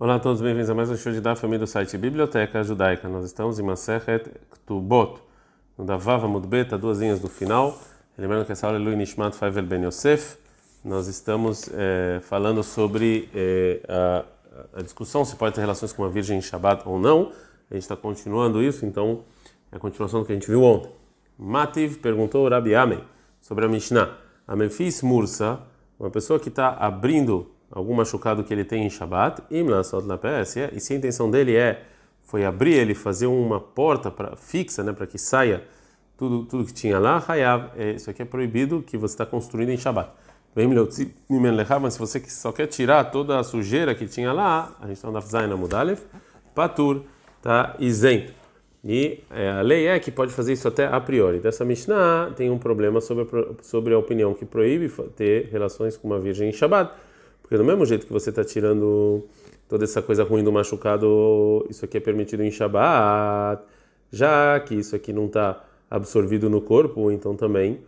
Olá a todos, bem-vindos a mais um show de Daf do site Biblioteca Judaica. Nós estamos em Masechet Ktubot, no Davava Mudbeta, duas linhas do final. Lembrando que essa aula é Lui Nishmat Faivel Ben Yosef. Nós estamos é, falando sobre é, a, a, discussão se pode ter relações com uma virgem em Shabbat ou não. A gente está continuando isso, então é a continuação do que a gente viu ontem. Mativ perguntou Rabi Amei sobre a Mishnah. A Memphis Mursa, uma pessoa que está abrindo algum machucado que ele tem em Shabbat, é, e se a intenção dele é foi abrir ele, fazer uma porta para fixa, né, para que saia tudo tudo que tinha lá, hayav, é, isso aqui é proibido que você está construindo em Shabbat. Mas se você só quer tirar toda a sujeira que tinha lá, a gente está na Zaina Mudalev, Patur, está isento. E é, a lei é que pode fazer isso até a priori. Dessa Mishnah tem um problema sobre a, sobre a opinião que proíbe ter relações com uma virgem em Shabbat porque do mesmo jeito que você está tirando toda essa coisa ruim do machucado, isso aqui é permitido em Shabbat, já que isso aqui não está absorvido no corpo, então também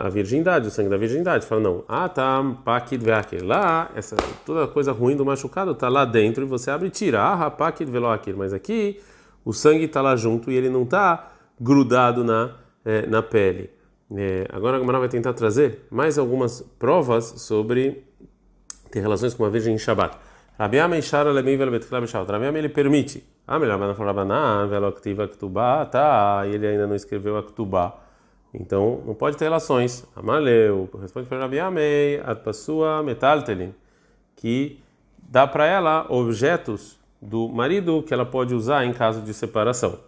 a virgindade, o sangue da virgindade. Fala, não, ah, tá, pakid veakir. Lá, essa, toda coisa ruim do machucado está lá dentro e você abre e tira. Ah, pakid veloakir. Mas aqui o sangue está lá junto e ele não está grudado na, é, na pele. É, agora a Gamara vai tentar trazer mais algumas provas sobre ter relações com uma virgem em Shabbat. Rabi Amei Shara Vel Betkla Beshavat. Rabi Amei ele permite. Ah, melhor, mas não Rabanan, Velo Aktiva Ktubá, tá, e ele ainda não escreveu a. Então, não pode ter relações. Amaleu, responde para Rabi Amei, Metaltelin, que dá para ela objetos do marido que ela pode usar em caso de separação.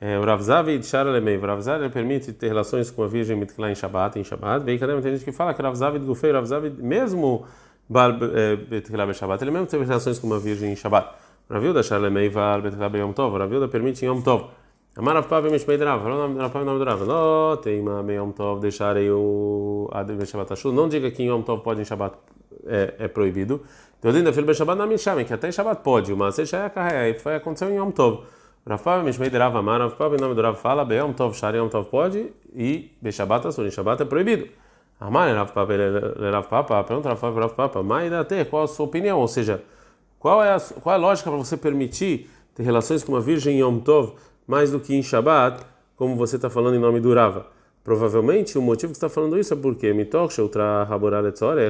É, o Ravzavi de Shara Lemei, o Ravzavi permite ter relações com a virgem Mitkla em Shabbat, em Shabbat. Bem, cadê? Tem gente que fala que o Ravzavi do Gufei, o Ravzavi, mesmo Bar eh, Betkila Shabbat. Ele mesmo teve relações com uma virgem em Shabbat. Ravilda Sharlemei Val Betkila Yom Tov. Ravilda permite em Yom Tov. Amar Rav Pav Mishmei Drav. Rav Pav nome do Rav. Não teima me Yom Tov deixarei o Adem Shabbat Ashur. Não diga que em Yom Tov pode em Shabbat é, é proibido. Então ainda filho Shabbat não me chame que até em Shabbat pode. Mas você já é carreira. Foi aconteceu em Yom Tov. Rav Pav Mishmei Drav Amar Rav Pav em nome do Rav fala Be Yom Tov Shari Yom Tov pode e Be Shabbat Ashur. Em Shabbat é proibido. Amar Rav Papa, Rav Papa, pergunta Rav Papa, Rav Papa, mas até qual a sua opinião? Ou seja, qual é a, qual é a lógica para você permitir ter relações com uma virgem em Yom Tov mais do que em Shabbat, como você está falando em nome do Rava? Provavelmente o motivo que está falando isso é porque Mitoch Ultra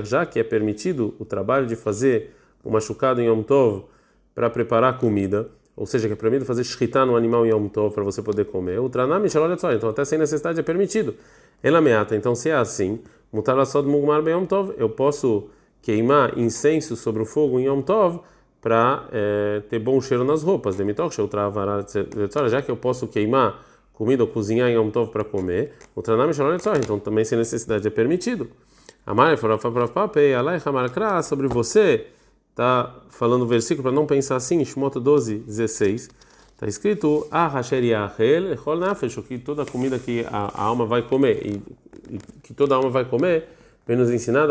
já que é permitido o trabalho de fazer um machucado em Yom Tov para preparar comida, ou seja, que é permitido fazer shritá no animal em Yom Tov para você poder comer. Ultra então até sem necessidade é permitido. Ela meata, então se é assim, mutar só de mugmar bem Yom Tov, eu posso queimar incenso sobre o fogo em Yom Tov para é, ter bom cheiro nas roupas. Já que eu posso queimar comida ou cozinhar em Yom Tov para comer, então também sem necessidade é permitido. Amar sobre você, está falando o versículo para não pensar assim, Shmot 12, 16. Está escrito que toda comida que a, alma vai comer e, e, que toda alma vai comer, vem nos ensinar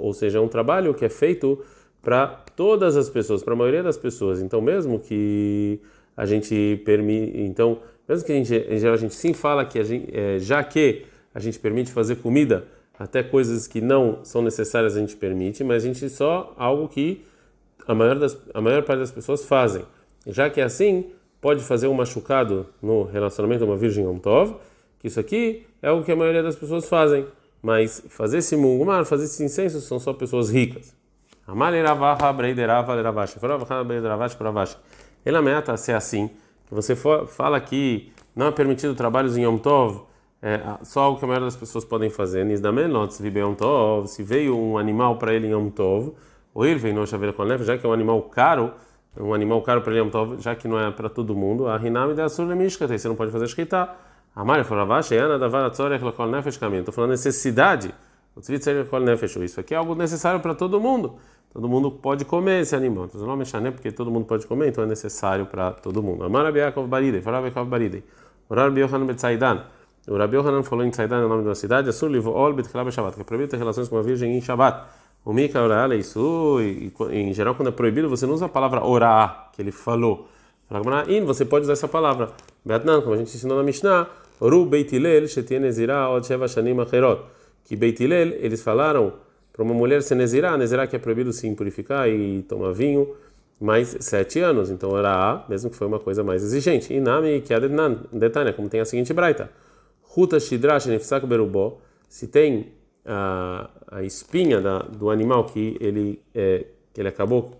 ou, seja, é um trabalho que é feito para todas as pessoas, para a maioria das pessoas. Então, mesmo que a gente permite, então, mesmo que a gente, em geral a gente sim fala que gente, é, já que a gente permite fazer comida, até coisas que não são necessárias a gente permite, mas a gente só algo que a maior, das, a maior parte das pessoas fazem. Já que é assim, pode fazer um machucado no relacionamento de uma virgem Yom Tov, que isso aqui é o que a maioria das pessoas fazem. Mas fazer esse mungumar, fazer esse incenso, são só pessoas ricas. Ele ameaça ser assim, que você fala que não é permitido trabalhos em Yom Tov, é só algo que a maioria das pessoas podem fazer. Se veio um animal para ele em Yom Tov, ou ele veio no já que é um animal caro, um animal caro para ele, já que não é para todo mundo, a Rinami da Surle Mishkata, você não pode fazer escrita. A Maria falou, Yana da Varatzor Echlokol Nefesh caminho. Estou falando necessidade. O Tzvit Echlokol Nefesh. Isso aqui é algo necessário para todo mundo. Todo mundo pode comer esse animal. Então, não mexer, né? Porque todo mundo pode comer, então é necessário para todo mundo. Amar Abiakov Baridei, Farab Yakov Baridei. Orar Biohanan Betzaidan. O Rabi Yohanan falou em Tzaidan, o nome da cidade, Asur Livo Ol Betchilab Shabbat, que é proibido ter relações com uma virgem em Shabbat. O Mika Orala, isso, e, em geral, quando é proibido, você não usa a palavra orá, que ele falou. In, você pode usar essa palavra. Beatnan, como a gente ensinou na Mishnah, Oru Beitilel, Shetien Ezira, Od Sheva Shanim Acherot. Que Beitilel, eles falaram Para uma mulher ser nezirá, nezirá que é proibido se purificar e tomar vinho, mais sete anos. Então era A, mesmo que foi uma coisa mais exigente. E Nami, que é detalhe, como tem a seguinte braita. Ruta shidrash nefsak berubó, se tem a, a espinha da, do animal que ele, é, que ele acabou,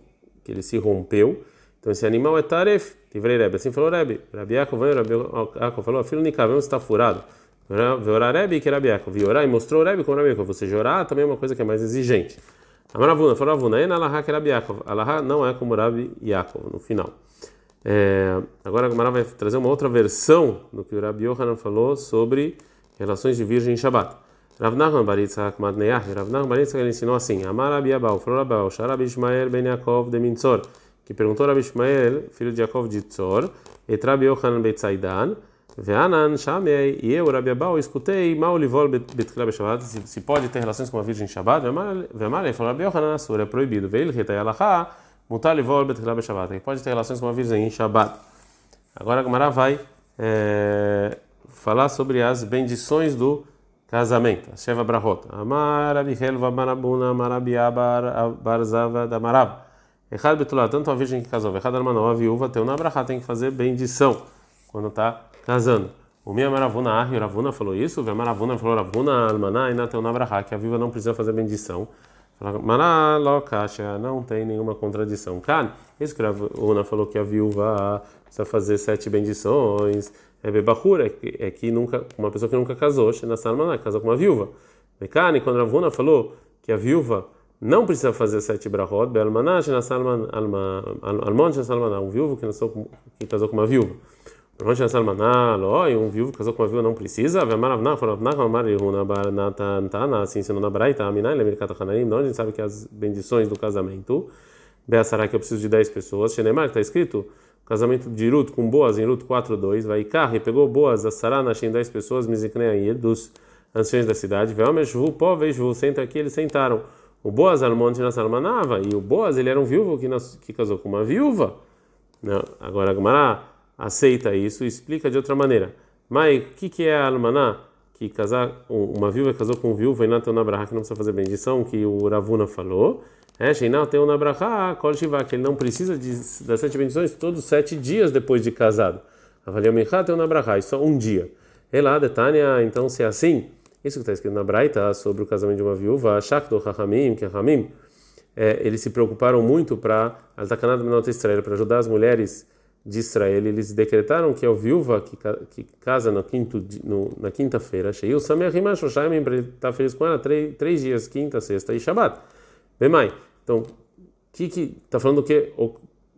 que ele se rompeu, então esse animal é taref, tivrei Rebbe, assim falou Rebbe. Rabi Yaakov, Rabi Yaakov falou, filho Nikav, está furado. Veorá Rebbe que Rabi Yaakov. Viorar e mostrou Rebbe como Rabi Yaakov. Você jorar também é uma coisa que é mais exigente. Amaravuna, falou Avuna, na Alaha que Rabi Yaakov. Alaha não é como Rabi Yaakov, no final. É, agora a Gamara vai trazer uma outra versão do que o Rabi Yohanan falou sobre relações de virgem em Shabbat. Rav Nachman Bar Yitzhak Madneyah, Rav Nachman Bar ele ensinou assim: Amar Rabi Abau, falou Rabi Abau, Sharabi Ishmael ben Yaakov de Mintzor que perguntou a Ishmael, filho de Yaakov de Tzor, et Rabi Yochanan Betzaidan, Ve'anan Shamei, e eu, Rabi Abau, escutei mal livol betkila beshabat, se pode ter relações com uma virgem Shabbat, Ve'amar, ele falou, Rabi Yochanan Asur, é proibido, Ve'il retai alaha, mutar livol betkila beshabat, ele pode ter relações com uma virgem em Shabbat. Agora a Gemara vai é, falar sobre as bendições do casamento, Sheva Brahot. Amar Rabi Helva Marabuna Marabiabar Barzava da Marab. Errado betulá, tanto a virgem que casou, errado a a viúva, tem uma brachá, tem que fazer bendição quando está casando. O minha maravuna, a Ravuna falou isso, o maravuna falou Ravuna, almaná, e na teu na brachá, que a viúva não precisa fazer bendição. Mará, locacha, não tem nenhuma contradição. Kan, isso que a Ravuna falou que a viúva precisa fazer sete bendições. É bebahura, é que nunca, uma pessoa que nunca casou, na salmaná, casou com uma viúva. Mekani, quando Ravuna falou que a viúva não precisa fazer sete be'almanah shenasalman almon shenasalmanah, um viúvo que, nasceu, que casou com uma viúva. Almon shenasalmanah, loi, um viúvo que casou com uma viúva não precisa, ve'amaravnah, faravnah, amar yehuna baranatantana, assim ensinou na braita, aminai, lemirkat hananim, onde a gente sabe que as bendições do casamento, be'asará que eu preciso de dez pessoas, shenemar, está escrito, casamento de Ruth com Boas em Ruth 4.2, vai e pegou Boas, a Sará, nascem dez pessoas, Miziknei dos anciões da cidade, ve'omer shvu, pó, vejo, senta aqui, eles sentaram, o Boaz Almonte na Salmanava, e o Boaz ele era um viúvo que, nas, que casou com uma viúva. Não, agora a Gemara aceita isso e explica de outra maneira. Mas o que, que é a Almaná? Que casar, uma viúva casou com um viúvo e tem uma que não precisa fazer bendição, que o Ravuna falou. É, Sheinal tem uma brachá, Kol Shiva, que ele não precisa de, das sete bendições todos sete dias depois de casado. Avaliou Michá tem uma brachá, só um dia. Elá, Detânia, então se é assim. Isso que está escrito na Braita sobre o casamento de uma viúva, Shakdo Hachamim, que Hachamim, é, eles se preocuparam muito para Altakanad Menot Israel, para ajudar as mulheres de Israel. Eles decretaram que a viúva que, que casa no quinto, no, na quinta-feira, Sheiu Sameach Imashoshaim, para estar feliz com ela, três, três dias, quinta, sexta e Shabbat. Bem mais, então, que que está falando que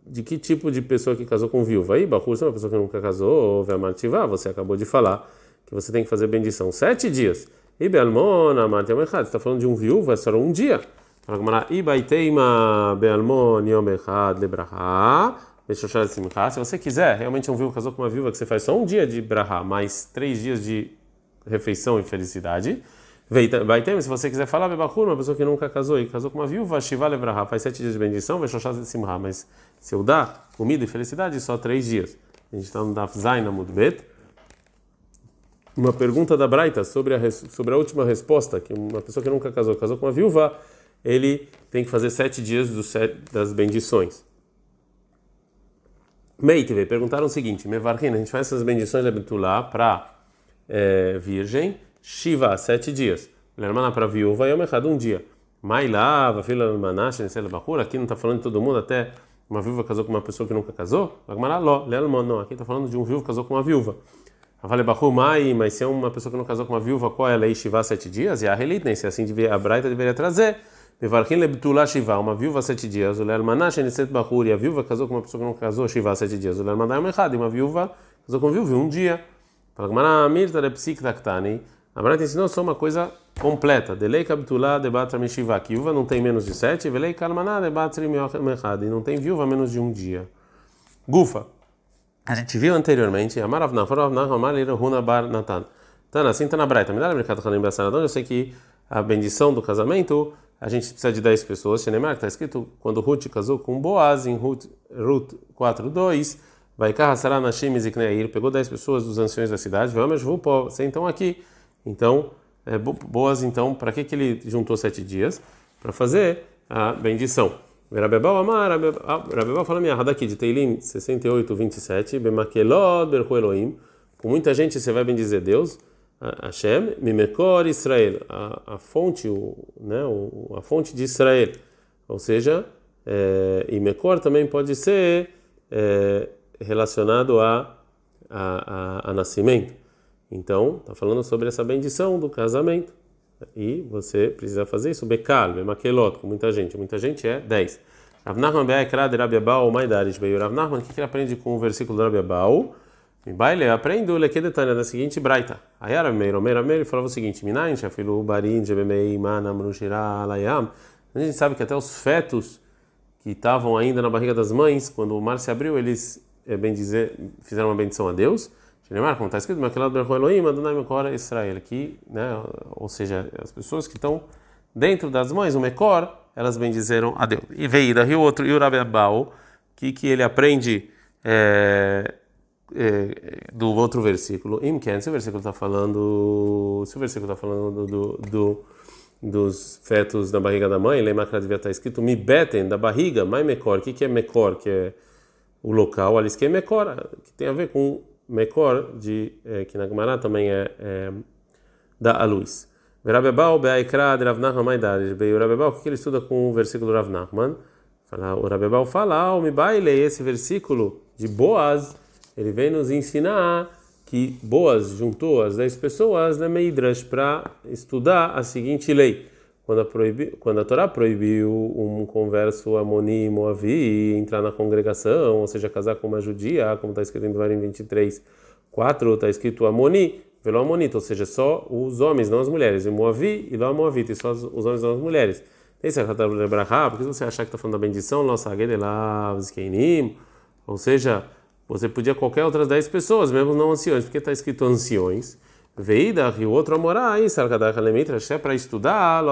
de que tipo de pessoa que casou com viúva? Aí, Bahur, você é uma pessoa que nunca casou, ou Vemativá, você acabou de falar que você tem que fazer bendição sete dias. E Bealmona, Matem Echad, está falando de um viúvo, é só um dia. Ibaiteima Bealmon Yom Echad Lebraha. Se você quiser, realmente um viúvo casou com uma viúva que você faz só um dia de brahá, mais três dias de refeição e felicidade. Vai ter, se você quiser falar, Bebachur, uma pessoa que nunca casou e casou com uma viúva, Shiva Lebraha, faz sete dias de bendição, Veshoshaz de Simha, mas se eu dar comida e felicidade, só três dias. A gente está no Daf Zain Mudbet uma pergunta da Braita sobre a, sobre a última resposta, que uma pessoa que nunca casou, casou com uma viúva, ele tem que fazer sete dias do sete, das bendições. Meitive, perguntaram o seguinte: Mevarkin, a gente faz essas bendições Betulá para é, virgem, Shiva, sete dias. Lermana para viúva, Yom Echad, um dia. Mailava, filha Manash, aqui não está falando de todo mundo, até uma viúva casou com uma pessoa que nunca casou? Agmará, não, aqui está falando de um viúvo que casou com uma viúva. Avale Bahumai, mas se é uma pessoa que não casou com uma viúva, qual é a lei Shiva sete dias? E a Relit, nem se assim a Braita deveria trazer. Mevarkin lebtula Shiva, uma viúva sete dias. O Lermanash Eniset Bahur, e a viúva casou com uma pessoa que não casou Shiva sete dias. O Lermanayam Echad, e uma viúva casou com uma viúva um dia. Fala Gmara Mirta de Psik Taktani. A Braita ensinou só uma coisa completa. Delei Kabtula de Batra Meshiva, que viúva não tem menos de sete. Velei Kalmaná de Batra Mechad, e não tem viúva menos de um dia. Gufa. A gente viu anteriormente, Amaravna, Faravna, Amar, Huna Bar Natan. Então, assim está na Braita. Me dá a mercado Hanim Bassaradão. Eu sei que a bendição do casamento, a gente precisa de 10 pessoas. Shenemar, está escrito quando Ruth casou com Boaz, em Ruth, Ruth 4.2, vai Kahasara Nashim Zikneir, pegou 10 pessoas dos anciões da cidade, vamos, vou então aqui. Então, é, Boaz, então, para que, que ele juntou sete dias? para fazer a bendição. Rabebal Amar, Rabebal fala minha aqui de Teilim 68, 27, Bemakelod Berhu Elohim, com muita gente você vai bendizer Deus, Hashem, Mimekor Israel, a, a fonte, o, né, o, a fonte de Israel, ou seja, é, e Mekor também pode ser é, relacionado a, a, a, a nascimento. Então, está falando sobre essa bendição do casamento. E você precisa fazer isso. Bekal, Bemakelot, com muita gente. Muita gente é 10. Rav Nachman Be'aikra de Rabi Abau, Maidarish Beio. Rav Nachman, o que ele aprende com o versículo do Rabi Abau? Baile, aprende o Lekedetania da seguinte braita. Ayara Meiro, Meiro, Meiro, falava o seguinte: Minayin, Shafilu, Barin, Jebemei, Manam, Nushira, Alayam. A gente sabe que até os fetos que estavam ainda na barriga das mães, quando o mar se abriu, eles, é bem dizer, fizeram uma bendição a Deus. Shenemar, como está escrito, Elohim, Adonai Mekor Israel, aqui, né, ou seja, as pessoas que estão dentro das mães, o Mekor, elas bendizeram a Deus. E Veida, e o outro, e o Rabi Abau, que, que ele aprende é, é, do outro versículo, Imken, se o versículo está falando, se o versículo está falando do, do, dos fetos da barriga da mãe, Lemakra devia estar escrito Mibeten, da barriga, Mai Mekor, o que, que é Mekor, que é o local, ali que é Mekor, que tem a ver com Mekor, de, que na Gemara também é, é da a luz. Rabebal be'aikra de Rav Nachman Maidar. O Rabebal, o que ele estuda com o versículo do Rav Nachman? O Rabebal fala, o Mibaile, esse versículo de Boaz, ele vem nos ensinar que Boaz juntou as 10 pessoas na Meidrash para estudar a seguinte lei. Quando a, proibi, quando a Torá proibiu um converso Amoni e Moavi entrar na congregação, ou seja, casar com uma judia, como está escrito em Devarim 23, 4 está escrito Amoni, velo Amonita, ou seja, só os homens, não as mulheres, e Moavi e lo Moavita, só os homens, não as mulheres. Esse é porque você achar que está falando da bendição, nossa, ou seja, você podia qualquer outras 10 pessoas, mesmo não anciões, porque está escrito anciões. Veida, e o outro amorai, sarkadach alemitra, é para estudar,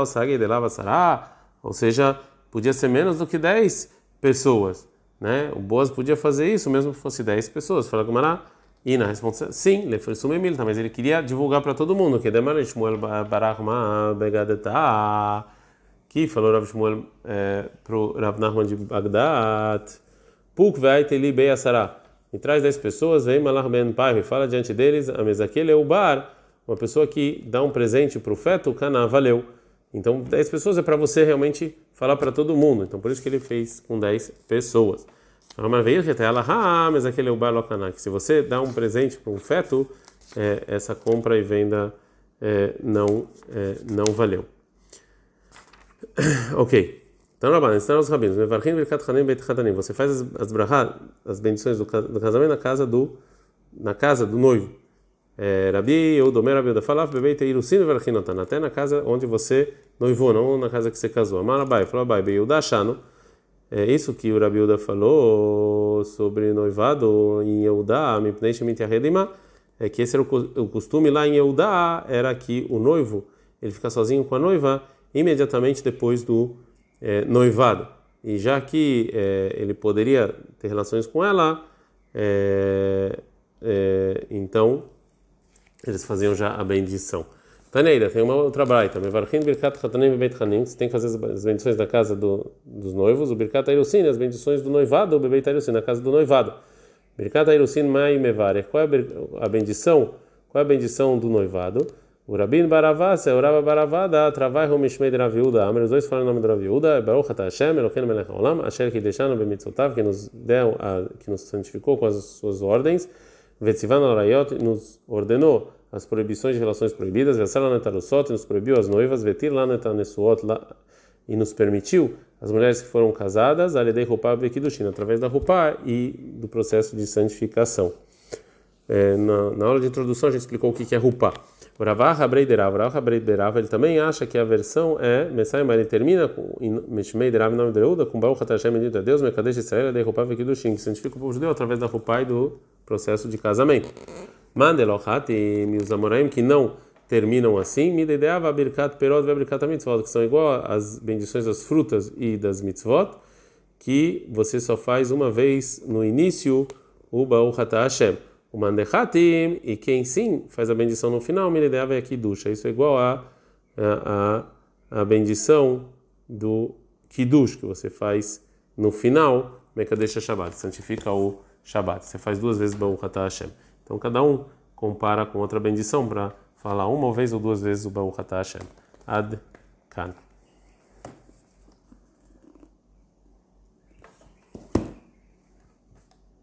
ou seja, podia ser menos do que 10 pessoas. Né? O Boas podia fazer isso, mesmo que fosse 10 pessoas. Fala Gumará. E na resposta, sim, Milta, mas ele queria divulgar para todo mundo, que Demar Shmuel Barachma Begadetá, que falou Rav Shmuel é, para o Rav Nachman de Bagdad, Puk Veiteli Beyasará e traz 10 pessoas, vem Malach Ben Pai e fala diante deles, a mesa aquele é o bar, uma pessoa que dá um presente para o feto, cana, valeu. Então 10 pessoas é para você realmente falar para todo mundo. Então por isso que ele fez com 10 pessoas. Mas veio que ela, ah, mas aquele é o bar locaná, que se você dá um presente para um feto, é, essa compra e venda é, não, é, não valeu. ok. Então, Rabban, ensinaram os rabinos, Mevarchim Birkat Hanim Beit Hadanim. Você faz as, as brachá, as bendições do, do, casamento na casa do, na casa do noivo. É, Rabi, ou Domer Rabi Uda, falava, Bebeit Irusin Verchinotan, até na casa onde você noivou, não na casa que você casou. Amarabai, falou Abai, Beiuda Achano. É isso que o Rabi Uda falou sobre noivado em Eudá, Mipnei Shemit Yahedima, é que esse era o costume lá em Eudá, era que o noivo, ele fica sozinho com a noiva imediatamente depois do é, noivado. E já que é, ele poderia ter relações com ela, é, é então eles faziam já a bendição. Taneira, tem uma outra braita. Birkat. Você tem que fazer as bendições na casa do, dos noivos. O birkat airusin, as bendições do noivado. O bebeit airusin, na casa do noivado. Birkat airusin mai mevarech. Qual é a bendição? Qual é a bendição do noivado? O Rabin Baravá, é o Rabba Baravá da Travai Homishmei de Raviuda. Amém. Os dois falam o nome de Raviuda. Baruch Ata Hashem, Eloheinu Melech Haolam, Asher Kideshanu Bemitzvotav, que nos deu, que nos santificou com as suas ordens. Vetzivan Arayot, nos ordenou as proibições de relações proibidas. Vesala Netarusot, nos proibiu as noivas. Vetir Lanetanesuot, e nos permitiu as mulheres que foram casadas, Aledei Rupá Bekidushin, através da Rupá e do processo de santificação. É, na, na, aula de introdução a gente explicou o que é Rupá. O Ravah Habreiderav, Ravah Habreiderav, ele também acha que a versão é Messiah, ele termina com Mishmei Derav nome de Euda, com Baruch Hashem, bendito é Deus, Mekadesh Israel, Dei Rupav Kidushin, que santifica o povo judeu através da Rupai do processo de casamento. Mandelohat e os Amoraim que não terminam assim, Midedeava Birkat Perot ve Birkat Mitzvot, que são igual às bendições das frutas e das mitzvot, que você só faz uma vez no início o Baruch Hashem. O mandechatim, e quem sim faz a bendição no final, miredeava é ducha. Isso é igual a, a, a bendição do Kiddush, que você faz no final, Mekadesh Shabbat, santifica o Shabbat. Você faz duas vezes Baruch Atah Hashem. Então cada um compara com outra bendição para falar uma vez ou duas vezes o Baruch Atah Hashem. Ad Kan.